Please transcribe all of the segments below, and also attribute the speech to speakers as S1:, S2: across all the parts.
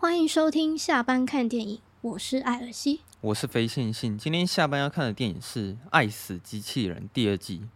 S1: 欢迎收听下班看电影，我是艾尔西，
S2: 我是非线性。今天下班要看的电影是《爱死机器人》第二季。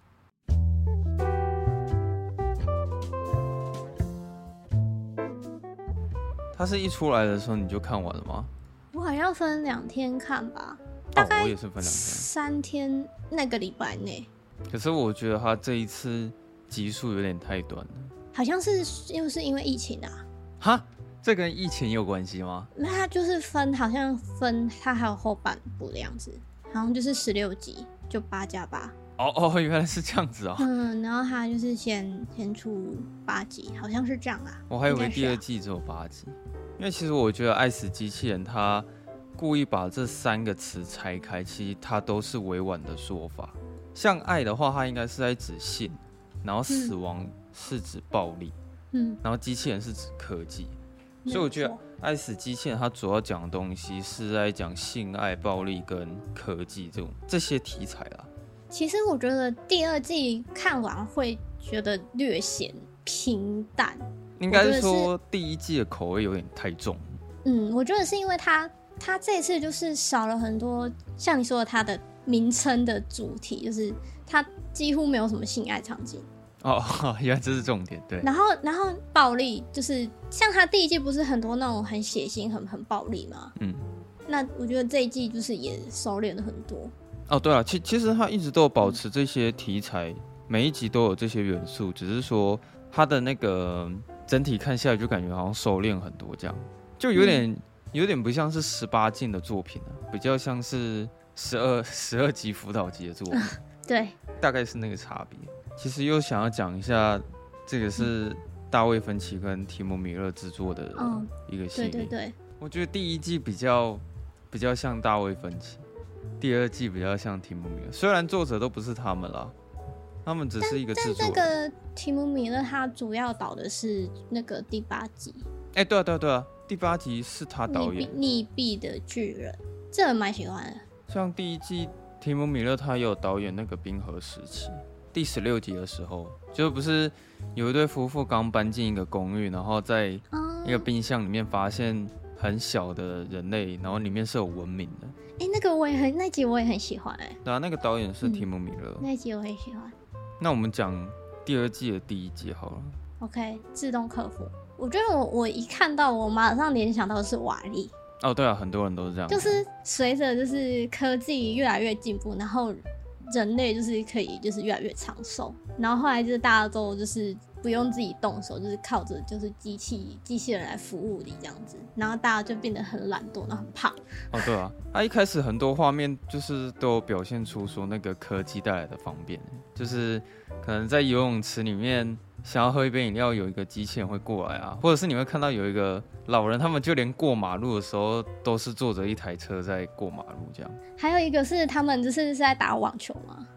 S2: 它是一出来的时候你就看完了吗？
S1: 我好像分两天看吧，
S2: 大概我也是分两天，
S1: 三天那个礼拜内。
S2: 可是我觉得它这一次集数有点太短了，
S1: 好像是又是因为疫情啊？
S2: 哈，这跟疫情有关系吗？
S1: 那它就是分，好像分它还有后半部的样子，好像就是十六集，就八加八。
S2: 哦哦，原来是这样子哦。
S1: 嗯，然后它就是先先出八集，好像是这样啊。
S2: 我还以为第二季只有八集，因为其实我觉得《爱死机器人》它故意把这三个词拆开，其实它都是委婉的说法。像爱的话，它应该是在指性，然后死亡是指暴力，嗯，然后机器人是指科技，嗯、所以我觉得《爱死机器人》它主要讲的东西是在讲性爱、暴力跟科技这种这些题材啦。
S1: 其实我觉得第二季看完会觉得略显平淡，
S2: 应该是说第一季的口味有点太重。
S1: 嗯，我觉得是因为它它这次就是少了很多像你说的它的。名称的主题就是它几乎没有什么性爱场景
S2: 哦，原来这是重点对。
S1: 然后，然后暴力就是像他第一季不是很多那种很血腥、很很暴力吗？嗯，那我觉得这一季就是也收敛了很多。
S2: 哦，对了，其其实他一直都有保持这些题材，嗯、每一集都有这些元素，只是说他的那个整体看下来就感觉好像收敛很多，这样就有点、嗯、有点不像是十八禁的作品了，比较像是。十二十二级辅导级的作品，
S1: 对，
S2: 大概是那个差别。其实又想要讲一下，这个是大卫芬奇跟提姆米勒制作的一个系列。对对对，我觉得第一季比较比较像大卫芬奇，第二季比较像提姆米勒。虽然作者都不是他们啦，他们只是一个制作。
S1: 但那个提姆米勒他主要导的是那个第八集。
S2: 哎、欸，对啊对啊对啊，第八集是他导演。
S1: 溺毙的巨人，这蛮喜欢的。
S2: 像第一季，提姆·米勒他有导演那个《冰河时期》第十六集的时候，就不是有一对夫妇刚搬进一个公寓，然后在一个冰箱里面发现很小的人类，然后里面是有文明的。
S1: 哎、欸，那个我也很，那集我也很喜欢哎、欸。
S2: 对啊，那个导演是提姆·米勒、嗯，
S1: 那集我也喜欢。
S2: 那我们讲第二季的第一集好了。
S1: OK，自动客服，我觉得我我一看到我马上联想到的是瓦力。
S2: 哦，对啊，很多人都是这样。
S1: 就是随着就是科技越来越进步，然后人类就是可以就是越来越长寿，然后后来就是大家都就是不用自己动手，就是靠着就是机器机器人来服务你这样子，然后大家就变得很懒惰，然后很胖。
S2: 哦，对啊，他一开始很多画面就是都有表现出说那个科技带来的方便，就是可能在游泳池里面。想要喝一杯饮料，有一个机器人会过来啊，或者是你会看到有一个老人，他们就连过马路的时候都是坐着一台车在过马路这样。
S1: 还有一个是他们就是是在打网球嘛，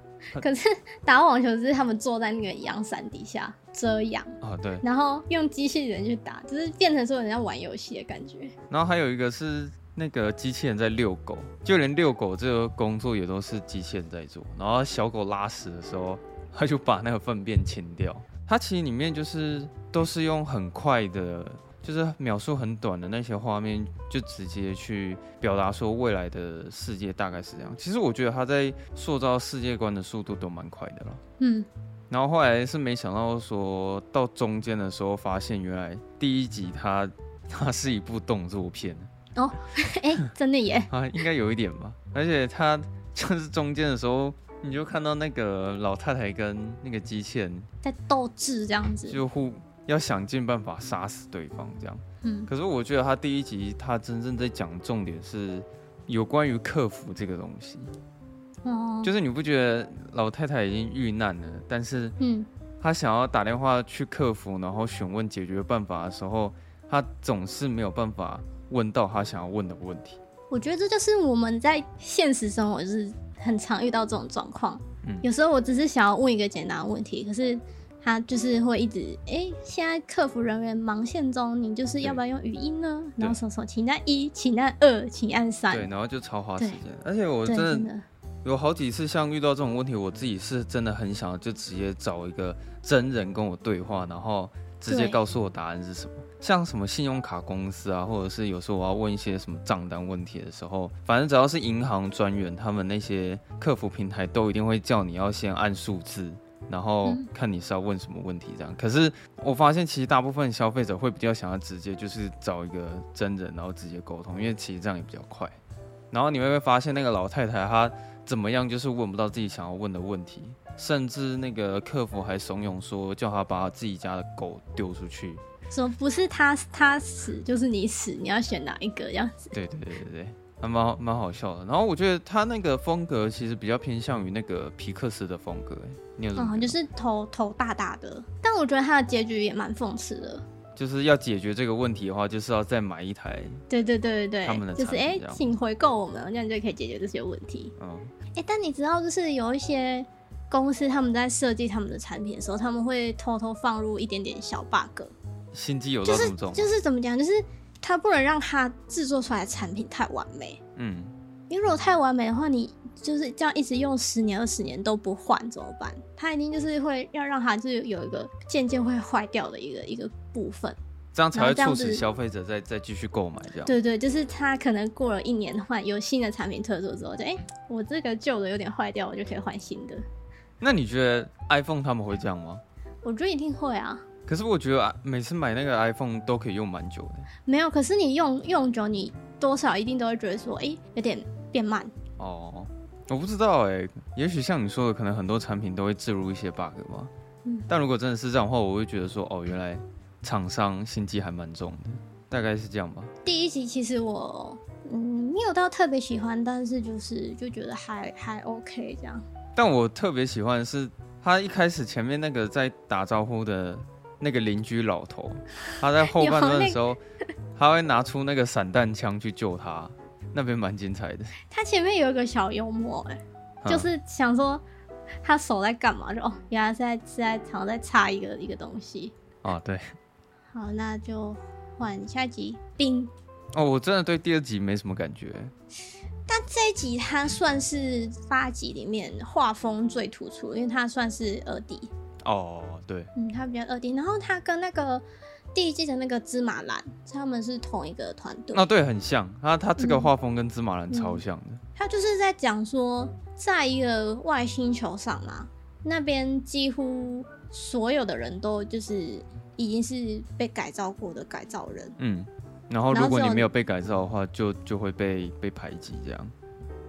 S1: 可是打网球是他们坐在那个阳伞底下遮阳啊，对，然后用机器人去打，就是变成说人家玩游戏的感觉。
S2: 然后还有一个是那个机器人在遛狗，就连遛狗这个工作也都是机器人在做。然后小狗拉屎的时候，他就把那个粪便清掉。它其实里面就是都是用很快的，就是描述很短的那些画面，就直接去表达说未来的世界大概是这样。其实我觉得他在塑造世界观的速度都蛮快的了。嗯，然后后来是没想到说到中间的时候，发现原来第一集它 它是一部动作片
S1: 哦，哎、欸，真的耶
S2: 啊，应该有一点吧。而且它就是中间的时候。你就看到那个老太太跟那个机器人
S1: 在斗智，这样子，
S2: 就互要想尽办法杀死对方，这样。嗯。可是我觉得他第一集他真正在讲重点是有关于客服这个东西。哦。就是你不觉得老太太已经遇难了，但是嗯，她想要打电话去客服，然后询问解决办法的时候，她总是没有办法问到她想要问的问题。
S1: 我觉得这就是我们在现实生活就是。很常遇到这种状况，嗯，有时候我只是想要问一个简单的问题，可是他就是会一直，哎、欸，现在客服人员忙线中，你就是要不要用语音呢？然后说说，请按一，请按二，请按三，
S2: 对，然后就超花时间。而且我真的，有好几次像遇到这种问题，我自己是真的很想要就直接找一个真人跟我对话，然后直接告诉我答案是什么。像什么信用卡公司啊，或者是有时候我要问一些什么账单问题的时候，反正只要是银行专员，他们那些客服平台都一定会叫你要先按数字，然后看你是要问什么问题这样。可是我发现其实大部分消费者会比较想要直接就是找一个真人，然后直接沟通，因为其实这样也比较快。然后你会不会发现那个老太太她怎么样就是问不到自己想要问的问题，甚至那个客服还怂恿说叫他把自己家的狗丢出去。
S1: 说不是他他死就是你死，你要选哪一个这样子？
S2: 对对对对对，还蛮蛮好笑的。然后我觉得他那个风格其实比较偏向于那个皮克斯的风格，哎，你有什么？
S1: 嗯，就是头头大大的，但我觉得他的结局也蛮讽刺的。
S2: 就是要解决这个问题的话，就是要再买一台。
S1: 对对对对对，
S2: 他们的
S1: 就是哎，请回购我们，这样就可以解决这些问题。嗯，哎，但你知道，就是有一些公司他们在设计他们的产品的时候，他们会偷偷放入一点点小 bug。
S2: 心机有多重？
S1: 就是就是怎么讲？就是他不能让他制作出来的产品太完美。嗯，因为如果太完美的话，你就是这样一直用十年、二十年都不换怎么办？他一定就是会要让他就是有一个渐渐会坏掉的一个一个部分，
S2: 这样才会促使消费者再再继续购买。这样
S1: 对，对对，就是他可能过了一年换有新的产品特色之后，就哎、欸，我这个旧的有点坏掉，我就可以换新的。
S2: 那你觉得 iPhone 他们会这样吗？
S1: 我觉得一定会啊。
S2: 可是我觉得每次买那个 iPhone 都可以用蛮久的。
S1: 没有，可是你用用久，你多少一定都会觉得说，哎、欸，有点变慢。
S2: 哦，我不知道哎、欸，也许像你说的，可能很多产品都会置入一些 bug 吧。嗯。但如果真的是这样的话，我会觉得说，哦，原来厂商心机还蛮重的，大概是这样吧。
S1: 第一集其实我嗯没有到特别喜欢，但是就是就觉得还还 OK 这样。
S2: 但我特别喜欢的是他一开始前面那个在打招呼的。那个邻居老头，他在后半段的时候，他会拿出那个散弹枪去救他，那边蛮精彩的。
S1: 他前面有一个小幽默、欸，哎，就是想说他手在干嘛？就哦，原来是在是在好像在插一个一个东西。
S2: 哦，对。
S1: 好，那就换下一集。冰。
S2: 哦，我真的对第二集没什么感觉。
S1: 但这一集它算是八集里面画风最突出，因为它算是二 D。
S2: 哦，对，
S1: 嗯，它比较二 D，然后它跟那个第一季的那个芝麻蓝，他们是同一个团队。
S2: 哦，对，很像，他他这个画风跟芝麻蓝超像的。嗯嗯、
S1: 他就是在讲说，在一个外星球上嘛，那边几乎所有的人都就是已经是被改造过的改造人。
S2: 嗯，然后如果你没有被改造的话，就就会被被排挤这样。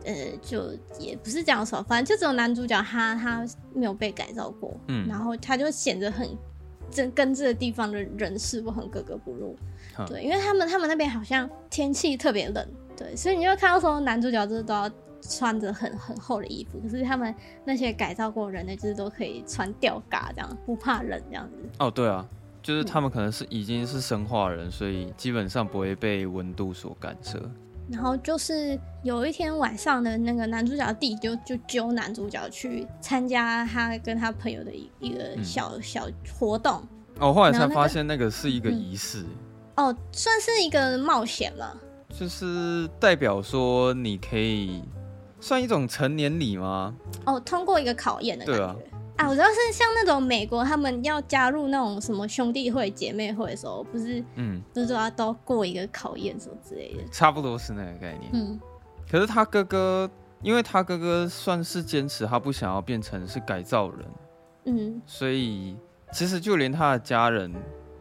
S1: 呃，就也不是这样说，反正就只有男主角他他没有被改造过，嗯，然后他就显得很，这跟这个地方的人事物很格格不入，嗯、对，因为他们他们那边好像天气特别冷，对，所以你就看到说男主角就是都要穿着很很厚的衣服，可是他们那些改造过的人的，就是都可以穿吊嘎这样，不怕冷这样子。
S2: 哦，对啊，就是他们可能是已经是生化人，所以基本上不会被温度所干涉。
S1: 然后就是有一天晚上的那个男主角弟就就揪男主角去参加他跟他朋友的一一个小、嗯、小活动。
S2: 哦，后来才发现那个是一个仪式、
S1: 嗯。哦，算是一个冒险了。
S2: 就是代表说你可以算一种成年礼吗？
S1: 哦，通过一个考验的感觉。对啊。啊，我知道是像那种美国，他们要加入那种什么兄弟会、姐妹会的时候，不是，嗯，不是说要都过一个考验什么之类的，
S2: 差不多是那个概念。嗯，可是他哥哥，因为他哥哥算是坚持他不想要变成是改造人，嗯，所以其实就连他的家人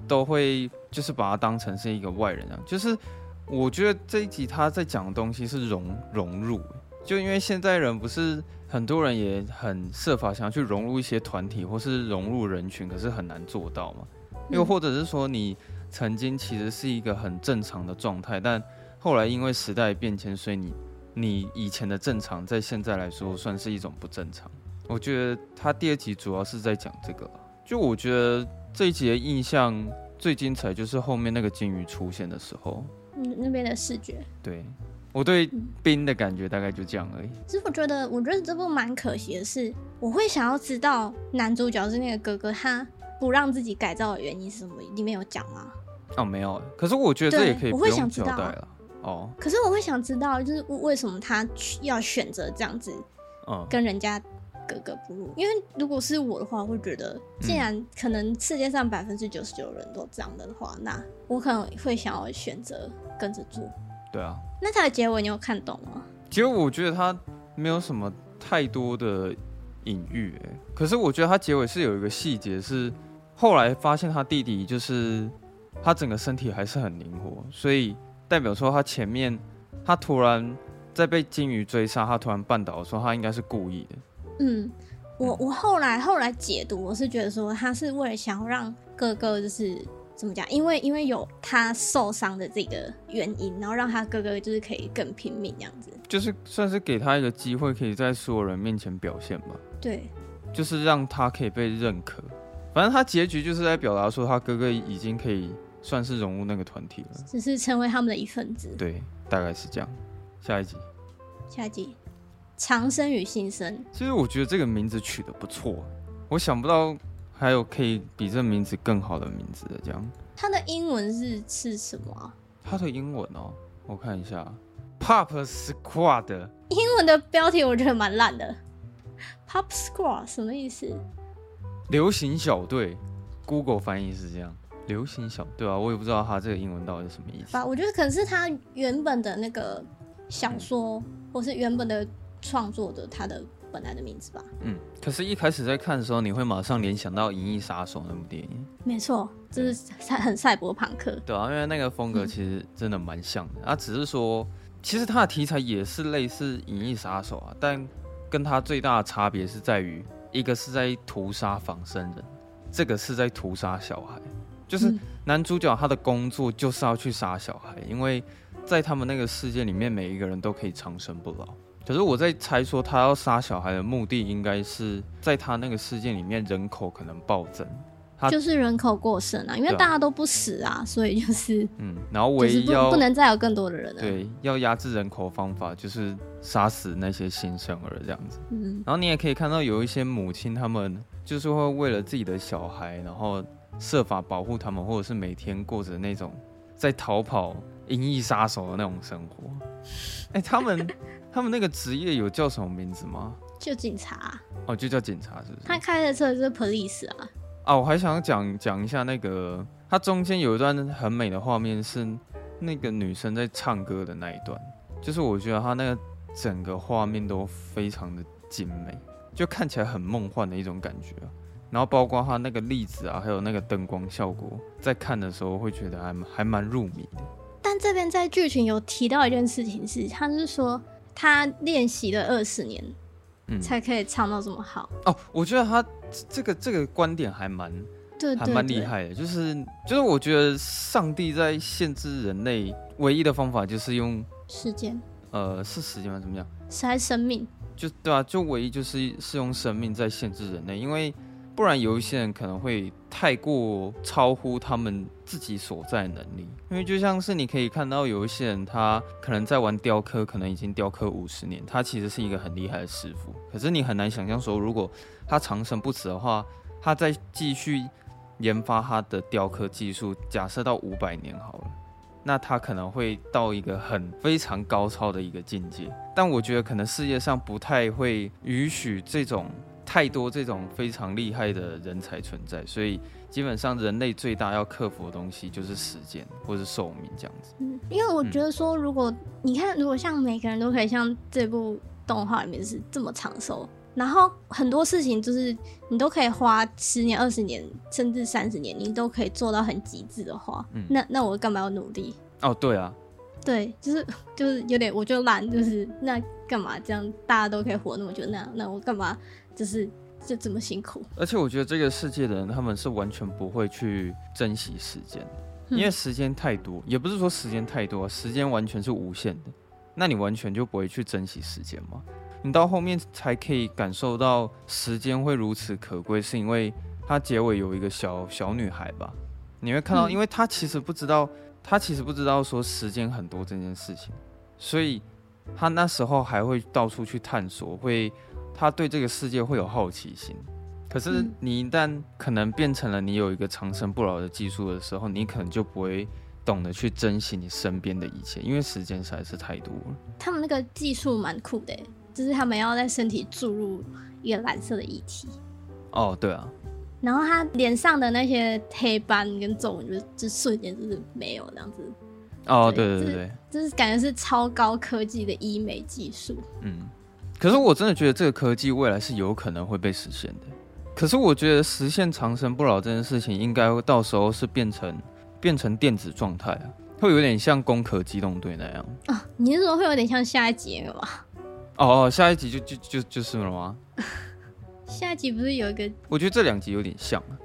S2: 都会就是把他当成是一个外人啊。就是我觉得这一集他在讲的东西是融融入，就因为现在人不是。很多人也很设法想要去融入一些团体，或是融入人群，可是很难做到嘛。又或者是说，你曾经其实是一个很正常的状态，但后来因为时代变迁，所以你你以前的正常，在现在来说算是一种不正常。我觉得他第二集主要是在讲这个。就我觉得这一集的印象最精彩，就是后面那个鲸鱼出现的时候，
S1: 嗯，那边的视觉，
S2: 对。我对冰的感觉大概就这样而已。
S1: 其实我觉得，我觉得这部蛮可惜的是，我会想要知道男主角是那个哥哥，他不让自己改造的原因是什么？里面有讲吗？
S2: 哦，没有。可是我觉得这也可以不用交代了。哦。
S1: 可是我会想知道，就是为什么他要选择这样子，跟人家格格不入。因为如果是我的话，我会觉得，既然可能世界上百分之九十九人都这样的话，那我可能会想要选择跟着做。
S2: 对啊。
S1: 那它的结尾你有看懂吗？
S2: 结尾我觉得它没有什么太多的隐喻，哎，可是我觉得它结尾是有一个细节是，后来发现他弟弟就是他整个身体还是很灵活，所以代表说他前面他突然。在被金鱼追杀，他突然绊倒的时候，他应该是故意的。
S1: 嗯，我我后来后来解读，我是觉得说他是为了想要让哥哥就是怎么讲，因为因为有他受伤的这个原因，然后让他哥哥就是可以更拼命这样子，
S2: 就是算是给他一个机会，可以在所有人面前表现吧。
S1: 对，
S2: 就是让他可以被认可。反正他结局就是在表达说，他哥哥已经可以算是融入那个团体了，
S1: 只是成为他们的一份子。
S2: 对，大概是这样。下一集，
S1: 下一集，长生与新生。
S2: 其实我觉得这个名字取得不错，我想不到还有可以比这名字更好的名字的。这样，
S1: 它的英文是是什么啊？
S2: 它的英文哦，我看一下，Pop Squad。
S1: 英文的标题我觉得蛮烂的，Pop Squad 什么意思？
S2: 流行小队，Google 翻译是这样，流行小队啊，我也不知道它这个英文到底是什么意思。
S1: 吧，我觉得可能是它原本的那个。小说，或是原本的创作的他的本来的名字吧。
S2: 嗯，可是，一开始在看的时候，你会马上联想到《银翼杀手》那部电影。
S1: 没错，就是赛很赛博朋克。
S2: 对啊，因为那个风格其实真的蛮像的。嗯、啊，只是说，其实它的题材也是类似《银翼杀手》啊，但跟它最大的差别是在于，一个是在屠杀仿生人，这个是在屠杀小孩。就是男主角他的工作就是要去杀小孩，因为。在他们那个世界里面，每一个人都可以长生不老。可是我在猜说，他要杀小孩的目的，应该是在他那个世界里面，人口可能暴增，他
S1: 就是人口过剩啊，因为大家都不死啊，所以就是
S2: 嗯，然后唯一要
S1: 不，不能再有更多的人了。
S2: 对，要压制人口的方法就是杀死那些新生儿这样子。嗯，然后你也可以看到有一些母亲，他们就是会为了自己的小孩，然后设法保护他们，或者是每天过着那种在逃跑。银翼杀手的那种生活，哎、欸，他们他们那个职业有叫什么名字吗？
S1: 就警察
S2: 哦，就叫警察，是不是？
S1: 他开的车就是 police 啊。
S2: 啊，我还想讲讲一下那个，它中间有一段很美的画面，是那个女生在唱歌的那一段，就是我觉得他那个整个画面都非常的精美，就看起来很梦幻的一种感觉。然后包括它那个粒子啊，还有那个灯光效果，在看的时候会觉得还还蛮入迷的。
S1: 但这边在剧情有提到一件事情是，他是说他练习了二十年，嗯，才可以唱到这么好。
S2: 哦，我觉得他这个这个观点还蛮，对，还蛮厉害的。就是就是，我觉得上帝在限制人类唯一的方法就是用
S1: 时间。
S2: 呃，是时间吗？怎么样？
S1: 是还是生命？
S2: 就对啊，就唯一就是是用生命在限制人类，因为。不然有一些人可能会太过超乎他们自己所在能力，因为就像是你可以看到有一些人，他可能在玩雕刻，可能已经雕刻五十年，他其实是一个很厉害的师傅。可是你很难想象说，如果他长生不死的话，他再继续研发他的雕刻技术，假设到五百年好了，那他可能会到一个很非常高超的一个境界。但我觉得可能世界上不太会允许这种。太多这种非常厉害的人才存在，所以基本上人类最大要克服的东西就是时间或是寿命这样子。
S1: 嗯，因为我觉得说，如果你看，如果像每个人都可以像这部动画里面是这么长寿，然后很多事情就是你都可以花十年、二十年，甚至三十年，你都可以做到很极致的话，嗯，那那我干嘛要努力？
S2: 哦，对啊，
S1: 对，就是就是有点，我就懒，就是那干嘛这样？大家都可以活那么久，那那我干嘛？就是就这么辛苦，
S2: 而且我觉得这个世界的人，他们是完全不会去珍惜时间，因为时间太多，也不是说时间太多，时间完全是无限的，那你完全就不会去珍惜时间吗？你到后面才可以感受到时间会如此可贵，是因为它结尾有一个小小女孩吧，你会看到，因为她其实不知道，她其实不知道说时间很多这件事情，所以她那时候还会到处去探索，会。他对这个世界会有好奇心，可是你一旦可能变成了你有一个长生不老的技术的时候，你可能就不会懂得去珍惜你身边的一切，因为时间实在是太多了。
S1: 他们那个技术蛮酷的，就是他们要在身体注入一一个蓝色的液体。
S2: 哦，对啊。
S1: 然后他脸上的那些黑斑跟皱纹，就就瞬间就是没有这样子。
S2: 哦，对对对对，
S1: 就是、感觉是超高科技的医美技术。
S2: 嗯，可是我真的觉得这个科技未来是有可能会被实现的。可是我觉得实现长生不老这件事情，应该会到时候是变成变成电子状态啊，会有点像《攻壳机动队》那样
S1: 啊。你是说会有点像下一集了吗？
S2: 哦哦，下一集就就就就是了吗？
S1: 下一集不是有一个？
S2: 我觉得这两集有点像啊。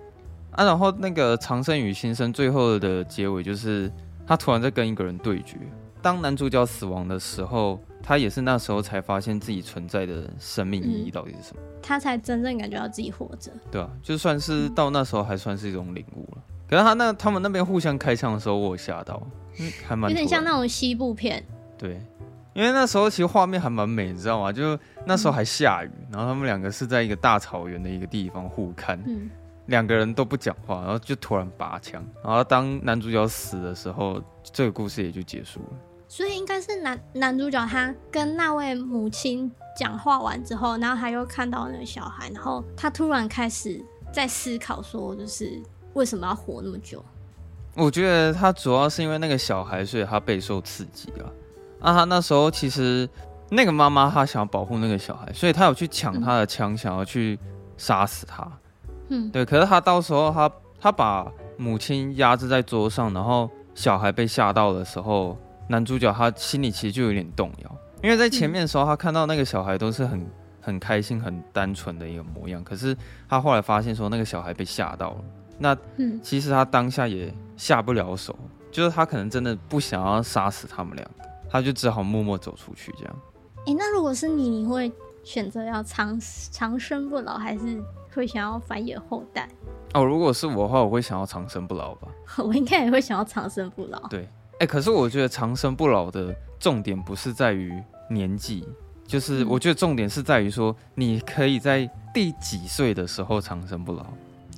S2: 啊，然后那个长生与新生最后的结尾就是他突然在跟一个人对决。当男主角死亡的时候，他也是那时候才发现自己存在的生命意义到底是什么。嗯他才真正感觉到自己活着，对啊，就算是到那时候还算是一种领悟了。可是他那他们那边互相开枪的时候，我有吓到，嗯，还蛮有
S1: 点像那种西部片。
S2: 对，因为那时候其实画面还蛮美，你知道吗？就那时候还下雨，嗯、然后他们两个是在一个大草原的一个地方互看，嗯，两个人都不讲话，然后就突然拔枪，然后当男主角死的时候，这个故事也就结束了。
S1: 所以应该是男男主角他跟那位母亲讲话完之后，然后他又看到那个小孩，然后他突然开始在思考，说就是为什么要活那么久？
S2: 我觉得他主要是因为那个小孩，所以他备受刺激啊。啊，他那时候其实那个妈妈她想要保护那个小孩，所以他有去抢他的枪，嗯、想要去杀死他。嗯，对。可是他到时候他他把母亲压制在桌上，然后小孩被吓到的时候。男主角他心里其实就有点动摇，因为在前面的时候，他看到那个小孩都是很很开心、很单纯的一个模样。可是他后来发现说，那个小孩被吓到了。那其实他当下也下不了手，就是他可能真的不想要杀死他们两个，他就只好默默走出去这样。
S1: 哎、欸，那如果是你，你会选择要长长生不老，还是会想要繁衍后代？
S2: 哦，如果是我的话，我会想要长生不老吧。
S1: 我应该也会想要长生不老。
S2: 对。可是我觉得长生不老的重点不是在于年纪，就是我觉得重点是在于说，你可以在第几岁的时候长生不老。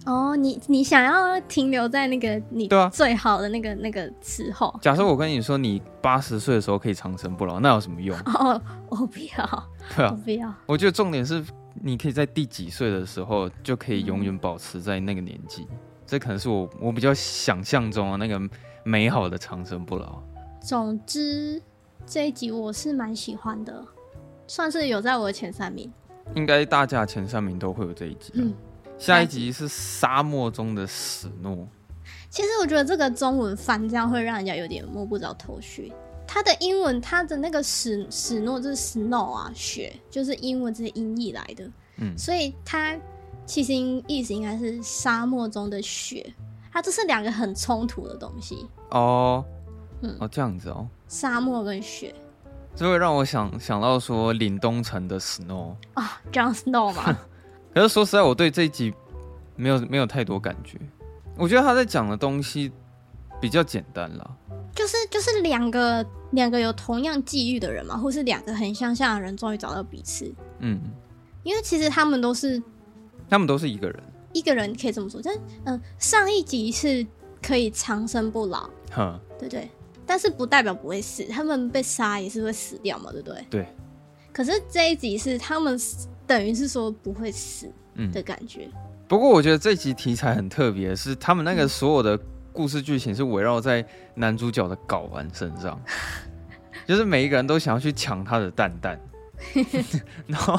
S1: 哦，你你想要停留在那个你对啊最好的那个那个时候。
S2: 假设我跟你说，你八十岁的时候可以长生不老，那有什么用？
S1: 哦，我不要。对啊，我不要。
S2: 我觉得重点是你可以在第几岁的时候就可以永远保持在那个年纪，嗯、这可能是我我比较想象中的那个。美好的长生不老。
S1: 总之，这一集我是蛮喜欢的，算是有在我的前三名。
S2: 应该大家前三名都会有这一集。嗯，下一集是沙漠中的史诺。
S1: 其实我觉得这个中文翻这样会让人家有点摸不着头绪。它的英文，它的那个史史诺就是 snow 啊，雪，就是英文这些音译来的。嗯，所以它其实意思应该是沙漠中的雪。它这是两个很冲突的东西
S2: 哦，嗯，哦这样子哦，
S1: 沙漠跟雪，
S2: 这会让我想想到说凛冬城的 Snow
S1: 啊，Jon Snow 嘛。
S2: 可是说实在，我对这一集没有没有太多感觉。我觉得他在讲的东西比较简单啦，
S1: 就是就是两个两个有同样际遇的人嘛，或是两个很相像的人终于找到彼此。嗯，因为其实他们都是，
S2: 他们都是一个人。
S1: 一个人可以这么说，但嗯，上一集是可以长生不老，哈，对对，但是不代表不会死，他们被杀也是会死掉嘛，对不对？
S2: 对。
S1: 可是这一集是他们等于是说不会死的感觉。嗯。
S2: 不过我觉得这集题材很特别，是他们那个所有的故事剧情是围绕在男主角的睾丸身上，就是每一个人都想要去抢他的蛋蛋，然后。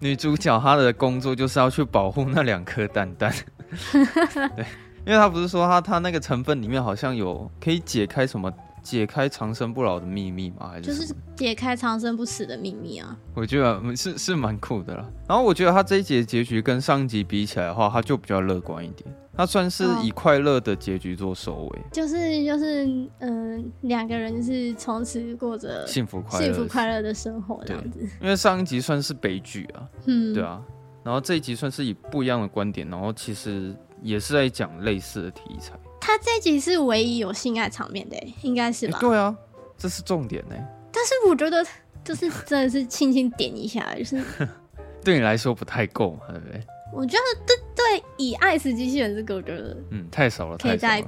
S2: 女主角她的工作就是要去保护那两颗蛋蛋，对，因为她不是说她她那个成分里面好像有可以解开什么解开长生不老的秘密吗？还是
S1: 就是解开长生不死的秘密啊？
S2: 我觉得是是蛮酷的啦。然后我觉得他这一集的结局跟上集比起来的话，他就比较乐观一点。他算是以快乐的结局做收尾，
S1: 就是就是嗯，两个人就是从此过着
S2: 幸福快乐
S1: 幸福快乐的生活这样子。
S2: 因为上一集算是悲剧啊，嗯，对啊，然后这一集算是以不一样的观点，然后其实也是在讲类似的题材。
S1: 他这一集是唯一有性爱场面的，应该是吧？
S2: 对啊，这是重点呢。
S1: 但是我觉得就是真的是轻轻点一下，就是
S2: 对你来说不太够嘛，对不对？
S1: 我觉得对对，以爱死机器人这个，我觉得
S2: 嗯太少了，太少了。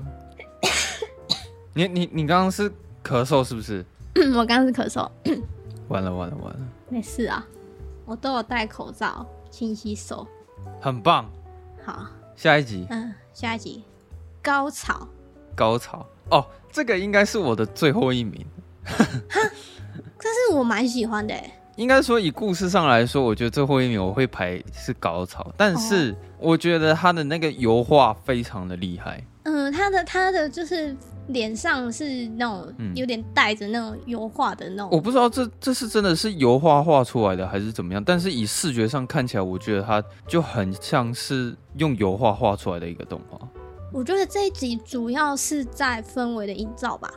S2: 你你你刚刚是咳嗽是不是？
S1: 我刚刚是咳嗽。
S2: 完了完了完了。
S1: 没事啊，我都有戴口罩，勤洗手，
S2: 很棒。
S1: 好，
S2: 下一集，
S1: 嗯，下一集高潮，
S2: 高潮哦，这个应该是我的最后一名。
S1: 但是我蛮喜欢的。
S2: 应该说以故事上来说，我觉得最后一名我会排是高潮，但是我觉得他的那个油画非常的厉害。
S1: 嗯，他的他的就是脸上是那种有点带着那种油画的那种。
S2: 我不知道这这是真的是油画画出来的还是怎么样，但是以视觉上看起来，我觉得他就很像是用油画画出来的一个动画。
S1: 我觉得这一集主要是在氛围的营造吧。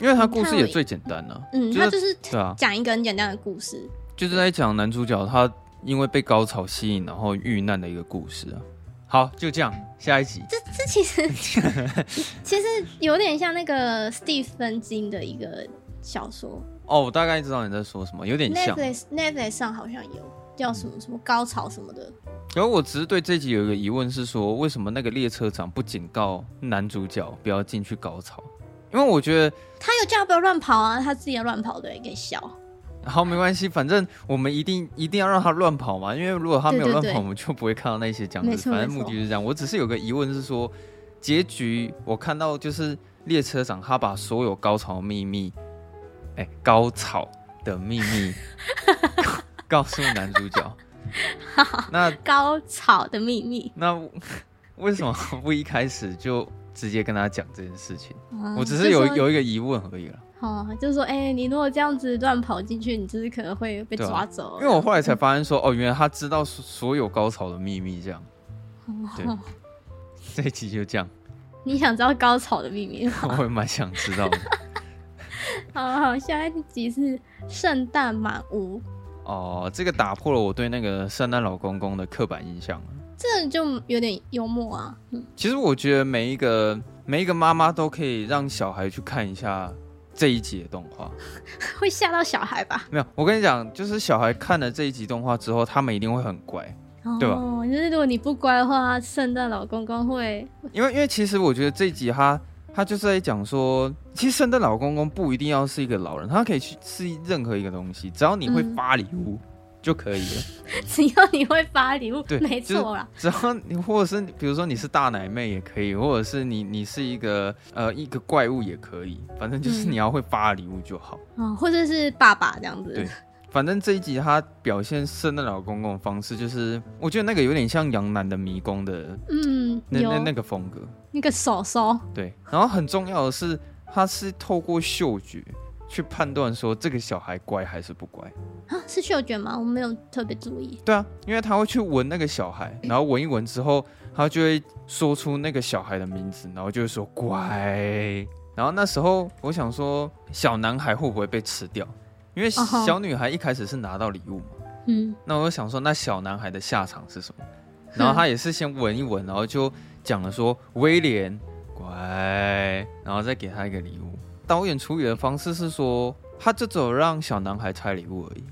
S2: 因为他故事也最简单了，啊，
S1: 嗯，
S2: 就是，
S1: 他就是讲一个很简单的故事，
S2: 就是在讲男主角他因为被高潮吸引，然后遇难的一个故事啊。好，就这样，下一集。
S1: 这这其实其实有点像那个史蒂芬金的一个小说
S2: 哦，我大概知道你在说什么，有点像。
S1: Netflix Netflix 上好像有叫什么什么高潮什么的。
S2: 然后我只是对这集有一个疑问是说，为什么那个列车长不警告男主角不要进去高潮？因为我觉得
S1: 他有叫他不要乱跑啊，他自己要乱跑的，给笑。
S2: 好，没关系，反正我们一定一定要让他乱跑嘛，因为如果他没有乱跑，对对对，我们就不会看到那些这样子。反正目的就是这样。我只是有个疑问是说，结局我看到就是列车长他把所有高潮秘密，哎、欸，高潮的秘密告诉男主角。那
S1: 高潮的秘密，
S2: 那为什么不一开始就？直接跟他讲这件事情，嗯、我只是有有一个疑问而已了。
S1: 哦，就是说，哎、欸，你如果这样子乱跑进去，你就是可能会被抓走、啊。
S2: 因为我后来才发现说，哦，原来他知道所有高潮的秘密，这样。对，哦、这一集就这样。
S1: 你想知道高潮的秘密？
S2: 我也蛮想知道的。
S1: 好好，下一集是圣诞满屋。
S2: 哦，这个打破了我对那个圣诞老公公的刻板印象。
S1: 这就有点幽默啊。嗯，
S2: 其实我觉得每一个每一个妈妈都可以让小孩去看一下这一集的动画，
S1: 会吓到小孩吧？
S2: 没有，我跟你讲，就是小孩看了这一集动画之后，他们一定会很乖，哦、对吧？
S1: 就是如果你不乖的话，圣诞老公公会……
S2: 因为因为其实我觉得这一集他他就是在讲说，其实圣诞老公公不一定要是一个老人，他可以去是任何一个东西，只要你会发礼物。嗯就可以了，
S1: 只要你会发礼物，对，没错啦。
S2: 只要你，或者是比如说你是大奶妹也可以，或者是你你是一个呃一个怪物也可以，反正就是你要会发礼物就好。
S1: 嗯，哦，或者是爸爸这样子。
S2: 对，反正这一集他表现圣诞老公公的方式，就是我觉得那个有点像杨楠的迷宫的，嗯，那那那个风格，
S1: 那个手手。
S2: 对，然后很重要的是，他是透过嗅觉。去判断说这个小孩乖还是不乖
S1: 啊？是嗅觉吗？我没有特别注意。
S2: 对啊，因为他会去闻那个小孩，然后闻一闻之后，他就会说出那个小孩的名字，然后就会说乖。然后那时候我想说，小男孩会不会被吃掉？因为小女孩一开始是拿到礼物嘛。嗯。那我想说，那小男孩的下场是什么？然后他也是先闻一闻，然后就讲了说威廉乖，然后再给他一个礼物。导演处理的方式是说，他就只有让小男孩拆礼物而已，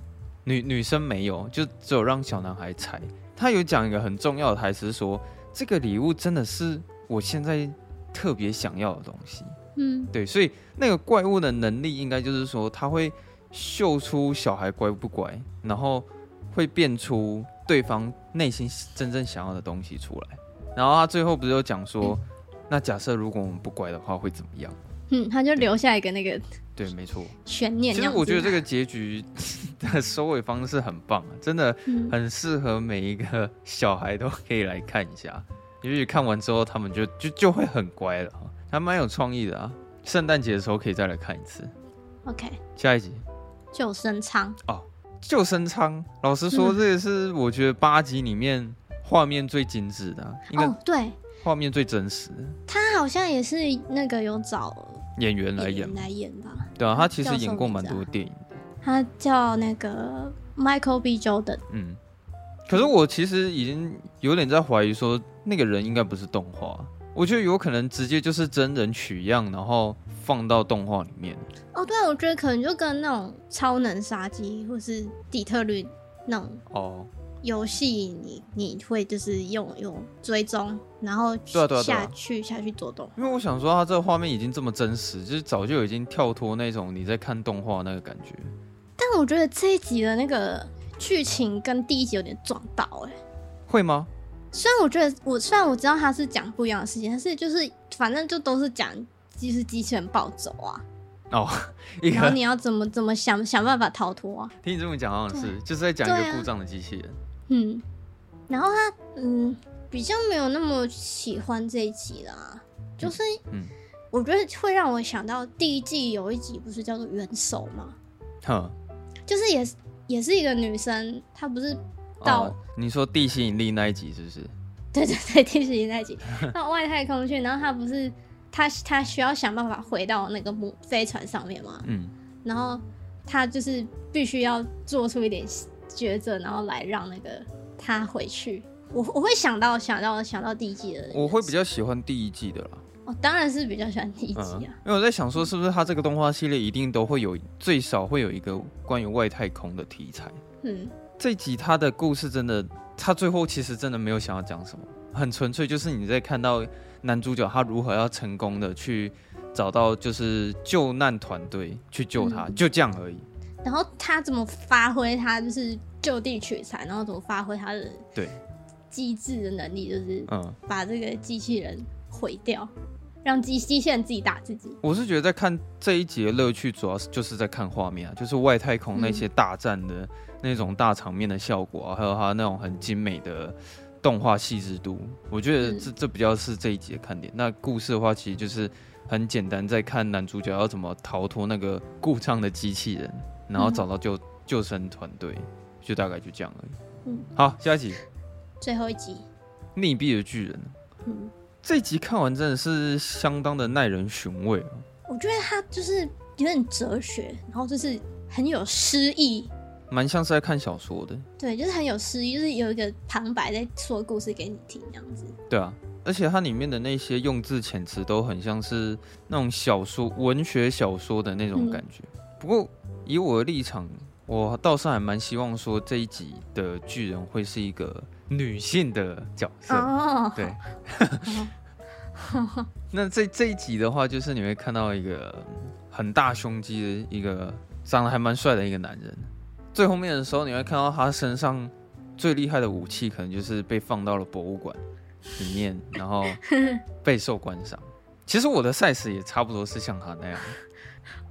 S2: 女女生没有，就只有让小男孩拆。他有讲一个很重要的台词，说这个礼物真的是我现在特别想要的东西。嗯，对，所以那个怪物的能力应该就是说，他会嗅出小孩乖不乖，然后会变出对方内心真正想要的东西出来。然后他最后不是有讲说，那假设如果我们不乖的话，会怎么样？
S1: 嗯，他就留下一个那个
S2: 对，没错，
S1: 悬念。
S2: 其实我觉得这个结局的收尾方式很棒，真的很适合每一个小孩都可以来看一下。也许看完之后，他们就就就会很乖了，还蛮有创意的啊。圣诞节的时候可以再来看一次。
S1: OK，
S2: 下一集
S1: 救生舱
S2: 哦，救生舱。老实说，这也是我觉得八集里面画面最精致的，应该对，画面最真实。
S1: 他好像也是那个有找。
S2: 演员来演
S1: 来演吧，
S2: 对啊，他其实演过蛮多电影。
S1: 他叫那个 Michael B. Jordan。
S2: 嗯，可是我其实已经有点在怀疑说，那个人应该不是动画。我觉得有可能直接就是真人取样，然后放到动画里面。
S1: 哦，对啊，我觉得可能就跟那种超能杀机或是底特律那种哦。游戏你你会就是用用追踪，然后下去对啊对啊对啊下去做动，
S2: 因为我想说它这个画面已经这么真实，就是早就已经跳脱那种你在看动画那个感觉。
S1: 但我觉得这一集的那个剧情跟第一集有点撞到、欸，哎，
S2: 会吗？
S1: 虽然我觉得我虽然我知道他是讲不一样的事情，但是就是反正就都是讲就是机器人暴走啊。
S2: 哦，
S1: 然后你要怎么怎么想想办法逃脱啊？
S2: 听你这么讲，好像是就是在讲一个故障的机器人。啊、
S1: 嗯，然后他嗯比较没有那么喜欢这一集啦，就是嗯，我觉得会让我想到第一季有一集不是叫做元首吗？哼，就是也是也是一个女生，她不是到、哦、
S2: 你说地心引力那一集是不是？
S1: 对对对，地心引力那一集 那外太空去，然后她不是。她她需要想办法回到那个母飞船上面嘛？嗯，然后她就是必须要做出一点抉择，然后来让那个他回去。我我会想到想到想到第一季的人，
S2: 我会比较喜欢第一季的啦。
S1: 哦，当然是比较喜欢第一季啊，嗯，
S2: 因为我在想说，是不是他这个动画系列一定都会有最少会有一个关于外太空的题材？嗯，这集他的故事真的，他最后其实真的没有想要讲什么，很纯粹就是你在看到。男主角他如何要成功的去找到就是救难团队去救他，嗯，就这样而已。
S1: 然后他怎么发挥他就是就地取材，然后怎么发挥他的对机智的能力，就是嗯，把这个机器人毁掉，让机机器人自己打自己。
S2: 我是觉得在看这一集的乐趣，主要是就是在看画面啊，就是外太空那些大战的那种大场面的效果啊，嗯，还有他那种很精美的。动画细致度，我觉得这这比较是这一集的看点。那故事的话，其实就是很简单，在看男主角要怎么逃脱那个故障的机器人，然后找到救救生团队，就大概就这样而已。嗯，好，下一集，
S1: 最后一集，
S2: 溺毙的巨人。嗯，这一集看完真的是相当的耐人寻味。
S1: 我觉得他就是有点哲学，然后就是很有诗意。
S2: 蛮像是在看小说的，
S1: 对，就是很有诗意，就是有一个旁白在说故事给你听这样子。
S2: 对啊，而且它里面的那些用字遣词都很像是那种小说、文学小说的那种感觉。嗯、不过以我的立场，我倒是还蛮希望说这一集的巨人会是一个女性的角色。哦，对。那这这一集的话，就是你会看到一个很大胸肌的一个长得还蛮帅的一个男人。最后面的时候，你会看到他身上最厉害的武器，可能就是被放到了博物馆里面，然后 备受观赏。其实我的 size 也差不多是像他那样。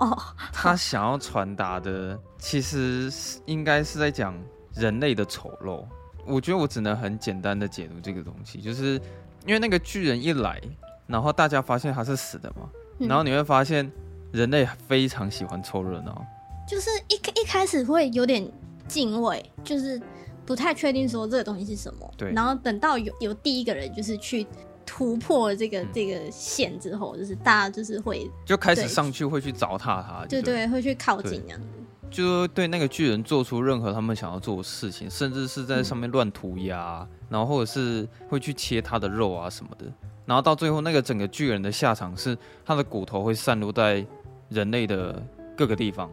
S2: 哦，他想要传达的，其实应该是在讲人类的丑陋。我觉得我只能很简单的解读这个东西，就是因为那个巨人一来，然后大家发现他是死的嘛，然后你会发现人类非常喜欢凑热闹。
S1: 就是一一开始会有点敬畏，就是不太确定说这个东西是什么。对。然后等到有有第一个人就是去突破这个、嗯、这个线之后，就是大家就是会
S2: 就开始上去会去糟蹋他，对
S1: 对，对，会去靠近这样子。
S2: 就对那个巨人做出任何他们想要做的事情，甚至是在上面乱涂鸦，嗯、然后或者是会去切他的肉啊什么的。然后到最后那个整个巨人的下场是他的骨头会散落在人类的各个地方。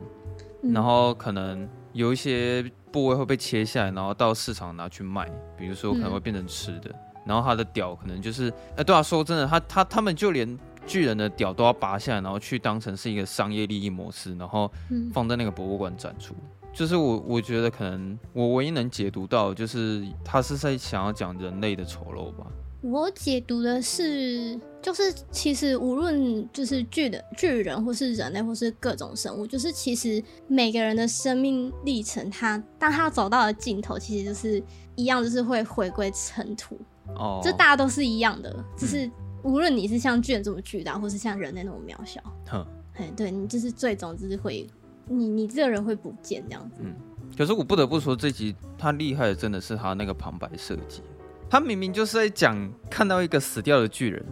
S2: 然后可能有一些部位会被切下来，然后到市场拿去卖，比如说可能会变成吃的。嗯、然后他的屌可能就是，哎，对啊，说真的，他他他们就连巨人的屌都要拔下来，然后去当成是一个商业利益模式，然后放在那个博物馆展出。嗯、就是我我觉得可能我唯一能解读到，就是他是在想要讲人类的丑陋吧。
S1: 我解读的是，就是其实无论就是巨的巨人，或是人类，或是各种生物，就是其实每个人的生命历程，他当他走到了尽头，其实就是一样，就是会回归尘土。哦，就大家都是一样的，只、就是无论你是像巨人这么巨大，或是像人类那么渺小，哼，哎，对你就是最终就是会，你你这个人会不见这样子。嗯，
S2: 可是我不得不说，这集他厉害的真的是他那个旁白设计。他明明就是在讲看到一个死掉的巨人，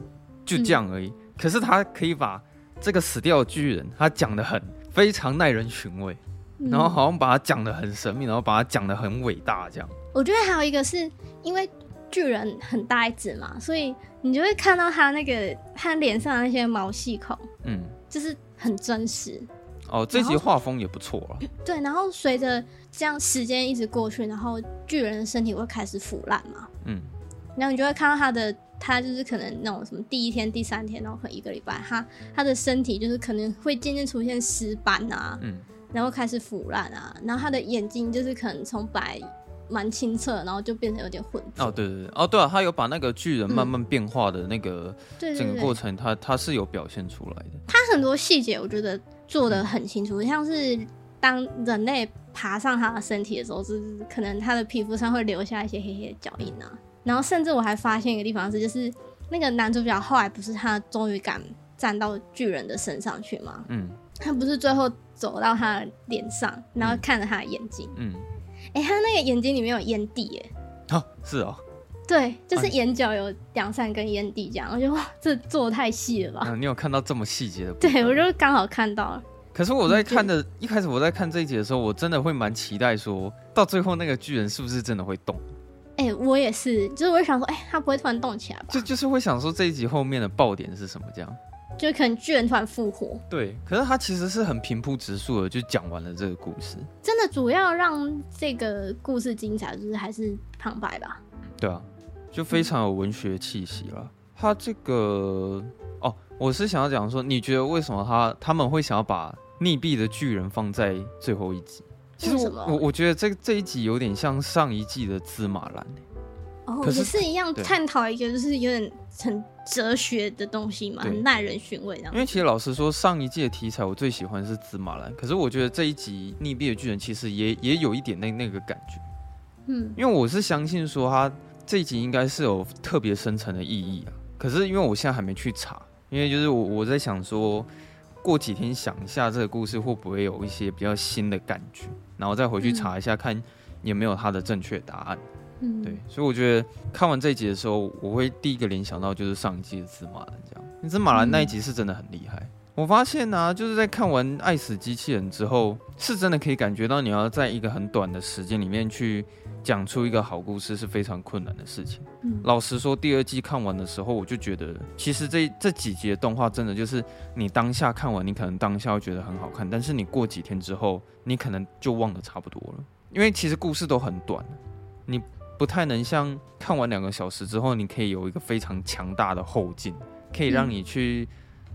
S2: 就这样而已。嗯、可是他可以把这个死掉的巨人，他讲的很非常耐人寻味，嗯、然后好像把他讲的很神秘，然后把他讲的很伟大这样。
S1: 我觉得还有一个是因为巨人很大一只嘛，所以你就会看到他那个他脸上的那些毛细孔，嗯，就是很真实。
S2: 哦，这集画风也不错啊。
S1: 对，然后随着这样时间一直过去，然后巨人的身体会开始腐烂嘛。嗯，然后你就会看到他的，他就是可能那种什么第一天、第三天，然后可能一个礼拜，他他的身体就是可能会渐渐出现尸斑啊，嗯，然后开始腐烂啊，然后他的眼睛就是可能从白蛮清澈，然后就变成有点混浊。
S2: 哦，对对对，哦对啊，他有把那个巨人慢慢变化的那个整个过程，
S1: 嗯、
S2: 他他是有表现出来的。
S1: 他很多细节我觉得做的很清楚，嗯、像是当人类爬上他的身体的时候，就是可能他的皮肤上会留下一些黑黑的脚印啊。然后甚至我还发现一个地方是，就是那个男主角后来不是他终于敢站到巨人的身上去吗？嗯，他不是最后走到他的脸上，然后看着他的眼睛。嗯，哎、欸，他那个眼睛里面有烟蒂耶。
S2: 哦，是哦。
S1: 对，就是眼角有两三根烟蒂这样。我觉得哇，这做的太细了吧？
S2: 嗯，你有看到这么细节的？
S1: 对，我就刚好看到了。
S2: 可是我在看的一开始，我在看这一集的时候，我真的会蛮期待，说到最后那个巨人是不是真的会动？
S1: 哎、欸，我也是，就是我想说，哎、欸，他不会突然动起来吧？
S2: 就就是会想说这一集后面的爆点是什么？这样，
S1: 就可能巨人突然复活。
S2: 对，可是他其实是很平铺直述的，就讲完了这个故事。
S1: 真的，主要让这个故事精彩，就是还是旁白吧？
S2: 对啊，就非常有文学气息了。嗯、他这个，哦，我是想要讲说，你觉得为什么他他们会想要把溺毙的巨人放在最后一集？其实我我我觉得这这一集有点像上一季的芝麻蓝，
S1: 哦，可是，是一样探讨一个就是有点很哲学的东西嘛，很耐人寻味这样。
S2: 因为其实老实说，上一季的题材我最喜欢是紫马兰，可是我觉得这一集溺毙的巨人其实也也有一点那那个感觉，嗯，因为我是相信说他这一集应该是有特别深层的意义啊，可是因为我现在还没去查，因为就是我我在想说。过几天想一下这个故事会不会有一些比较新的感觉，然后再回去查一下看有没有它的正确答案。嗯，对，所以我觉得看完这一集的时候，我会第一个联想到就是上一季的紫马兰这样。芝麻蓝那一集是真的很厉害。我发现呢、啊，就是在看完《爱死机器人》之后，是真的可以感觉到你要在一个很短的时间里面去。讲出一个好故事是非常困难的事情。嗯，老实说，第二季看完的时候，我就觉得，其实这这几集的动画真的就是你当下看完，你可能当下会觉得很好看，但是你过几天之后，你可能就忘得差不多了。因为其实故事都很短，你不太能像看完两个小时之后，你可以有一个非常强大的后劲，可以让你去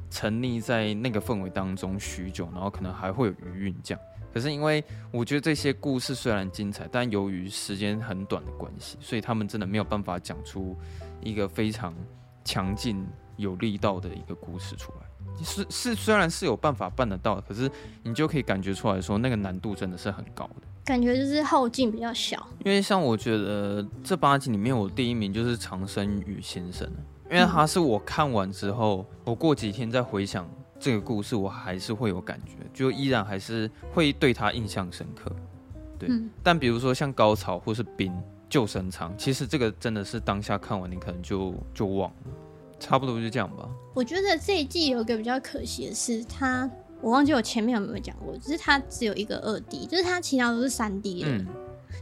S2: 沉溺在那个氛围当中许久，然后可能还会有余韵这样。可是因为我觉得这些故事虽然精彩，但由于时间很短的关系，所以他们真的没有办法讲出一个非常强劲、有力道的一个故事出来。是是，虽然是有办法办得到，可是你就可以感觉出来说，那个难度真的是很高的。
S1: 感觉就是后劲比较小。
S2: 因为像我觉得这八集里面，我第一名就是长生与先生，因为他是我看完之后，我过几天再回想。这个故事我还是会有感觉，就依然还是会对他印象深刻。对，嗯、但比如说像高潮或是冰救生舱，其实这个真的是当下看完你可能就就忘了，差不多就这样吧。
S1: 我觉得这一季有一个比较可惜的是，它我忘记我前面有没有讲过，就是它只有一个二 D，就是它其他都是三 D 的。嗯、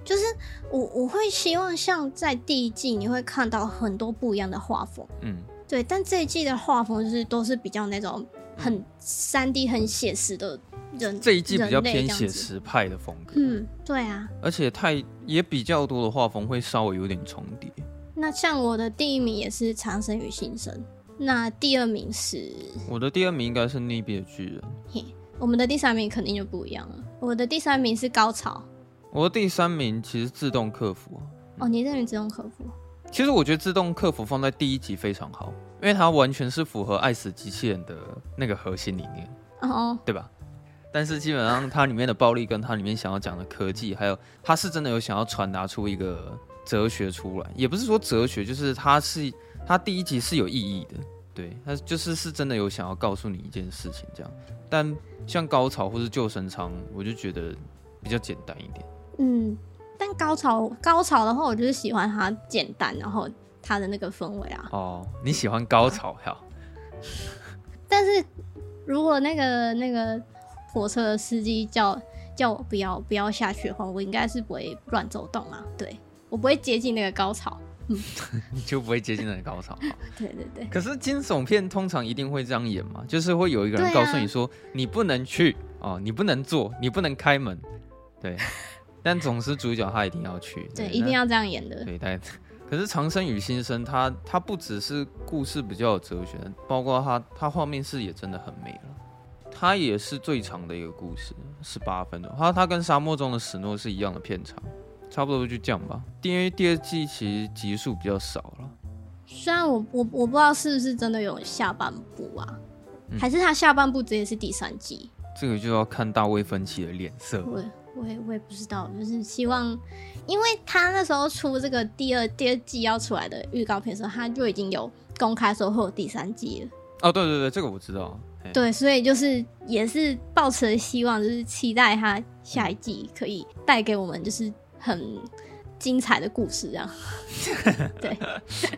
S1: 就是我我会希望像在第一季你会看到很多不一样的画风，嗯，对，但这一季的画风就是都是比较那种。很三 D 很写实的人，
S2: 这一季比较偏写实派的风格。
S1: 嗯，对啊，
S2: 而且太也比较多的画风会稍微有点重叠。
S1: 那像我的第一名也是长生与新生，那第二名是？我
S2: 的第二名应该是溺毙的巨人。
S1: 嘿，我们的第三名肯定就不一样了。我的第三名是高潮。
S2: 我的第三名其实自动客服。
S1: 哦，你认为自动客服？
S2: 其实我觉得自动客服放在第一集非常好。因为它完全是符合爱死机器人的那个核心理念，哦，对吧？但是基本上它里面的暴力跟它里面想要讲的科技，还有它是真的有想要传达出一个哲学出来，也不是说哲学，就是它是它第一集是有意义的，对，它就是是真的有想要告诉你一件事情这样。但像高潮或是救生舱，我就觉得比较简单一点。嗯，
S1: 但高潮高潮的话，我就是喜欢它简单，然后。它的那个氛围啊，
S2: 哦，你喜欢高潮哈？
S1: 但是如果那个那个火车的司机叫叫我不要不要下去的话，我应该是不会乱走动啊。对，我不会接近那个高潮，嗯，
S2: 你就不会接近那个高潮。
S1: 对对对。
S2: 可是惊悚片通常一定会这样演嘛，就是会有一个人告诉你说，啊、你不能去哦，你不能做，你不能开门，对。但总是主角他一定要去，
S1: 对，对一定要这样演的。
S2: 对，但。可是长生与新生，它它不只是故事比较有哲学，包括它它画面视野真的很美了。它也是最长的一个故事，十八分钟。它它跟沙漠中的史诺是一样的片长，差不多就这样吧。因为第二季其实集数比较少了。
S1: 虽然我我我不知道是不是真的有下半部啊，嗯、还是他下半部直接是第三季？
S2: 这个就要看大卫芬奇的脸色。
S1: 我我也我也不知道，就是希望，因为他那时候出这个第二第二季要出来的预告片的时候，他就已经有公开说会有第三季了。
S2: 哦，对对对，这个我知道。
S1: 对，所以就是也是抱持希望，就是期待他下一季可以带给我们就是很精彩的故事，这样。对，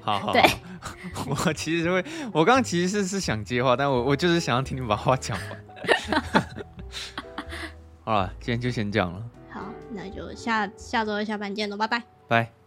S2: 好，好，
S1: 对。
S2: 我其实会，我刚刚其实是是想接话，但我我就是想要听你把话讲完。好了，今天就先这样了。
S1: 好，那就下下周的下班见喽，拜拜。
S2: 拜。